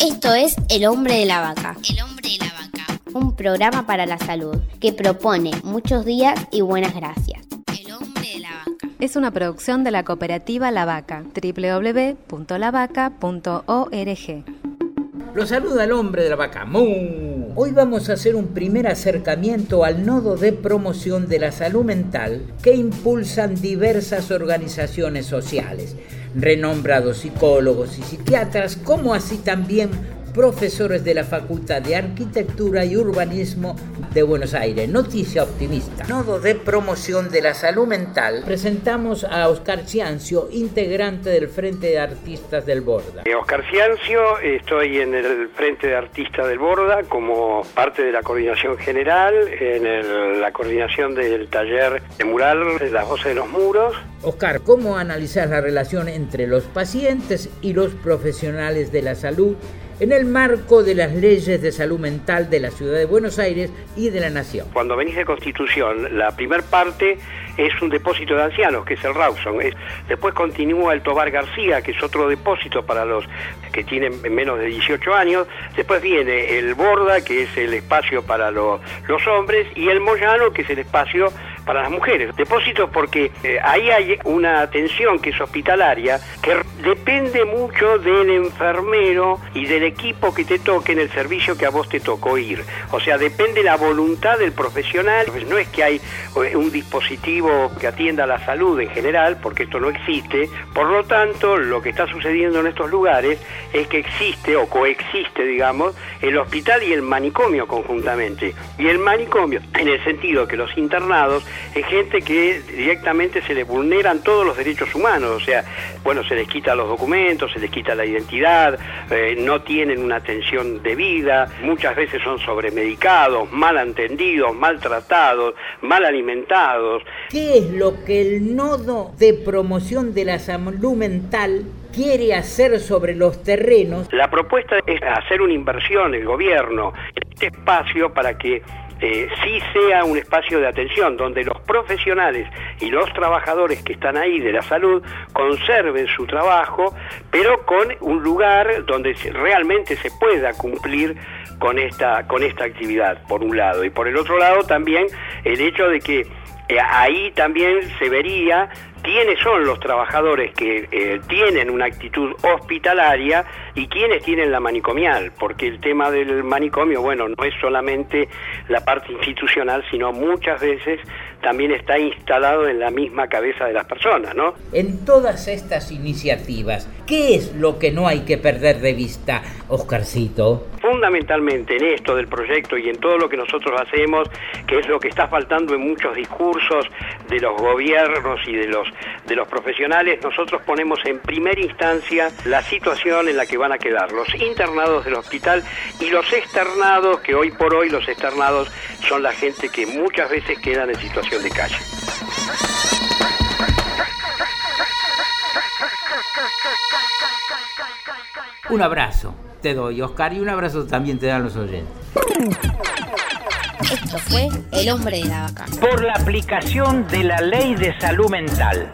Esto es El hombre de la vaca. El hombre de la vaca. Un programa para la salud que propone muchos días y buenas gracias. El hombre de la vaca. Es una producción de la cooperativa La Vaca, www.lavaca.org. Lo saluda el hombre de la vaca. ¡Mu! Hoy vamos a hacer un primer acercamiento al nodo de promoción de la salud mental que impulsan diversas organizaciones sociales, renombrados psicólogos y psiquiatras, como así también profesores de la Facultad de Arquitectura y Urbanismo de Buenos Aires. Noticia optimista. Nodo de promoción de la salud mental. Presentamos a Oscar Ciancio, integrante del Frente de Artistas del Borda. Eh, Oscar Ciancio, estoy en el Frente de Artistas del Borda como parte de la coordinación general, en el- la coordinación del taller de mural Las Voces de los Muros. Oscar, ¿cómo analizar la relación entre los pacientes y los profesionales de la salud en el marco de las leyes de salud mental de la Ciudad de Buenos Aires y de la Nación? Cuando venís de Constitución, la primer parte es un depósito de ancianos, que es el Rawson. Es- después continúa el Tobar García, que es otro depósito para los que tienen menos de 18 años. Después viene el Borda, que es el espacio para lo- los hombres, y el Moyano, que es el espacio para las mujeres. Depósitos porque eh, ahí hay una atención que es hospitalaria, que depende mucho del enfermero y del equipo que te toque en el servicio que a vos te tocó ir. O sea, depende la voluntad del profesional. Pues no es que hay eh, un dispositivo que atienda la salud en general, porque esto no existe. Por lo tanto, lo que está sucediendo en estos lugares es que existe o coexiste, digamos, el hospital y el manicomio conjuntamente. Y el manicomio, en el sentido que los internados es gente que directamente se les vulneran todos los derechos humanos, o sea, bueno, se les quita los documentos, se les quita la identidad, eh, no tienen una atención debida, muchas veces son sobremedicados, mal atendidos, maltratados, mal alimentados, ¿Qué es lo que el nodo de promoción de la salud mental quiere hacer sobre los terrenos? La propuesta es hacer una inversión, el gobierno, este espacio para que eh, sí sea un espacio de atención, donde los profesionales y los trabajadores que están ahí de la salud conserven su trabajo, pero con un lugar donde realmente se pueda cumplir con esta, con esta actividad, por un lado. Y por el otro lado también el hecho de que eh, ahí también se vería quiénes son los trabajadores que eh, tienen una actitud hospitalaria y quiénes tienen la manicomial, porque el tema del manicomio, bueno, no es solamente la parte institucional, sino muchas veces también está instalado en la misma cabeza de las personas, ¿no? En todas estas iniciativas, ¿qué es lo que no hay que perder de vista, Oscarcito? Fundamentalmente en esto del proyecto y en todo lo que nosotros hacemos, que es lo que está faltando en muchos discursos de los gobiernos y de los de los profesionales, nosotros ponemos en primera instancia la situación en la que van a quedar los internados del hospital y los externados, que hoy por hoy los externados son la gente que muchas veces quedan en situación de calle. Un abrazo te doy, Oscar, y un abrazo también te dan los oyentes. Esto fue El hombre de la vaca. por la aplicación de la ley de salud mental.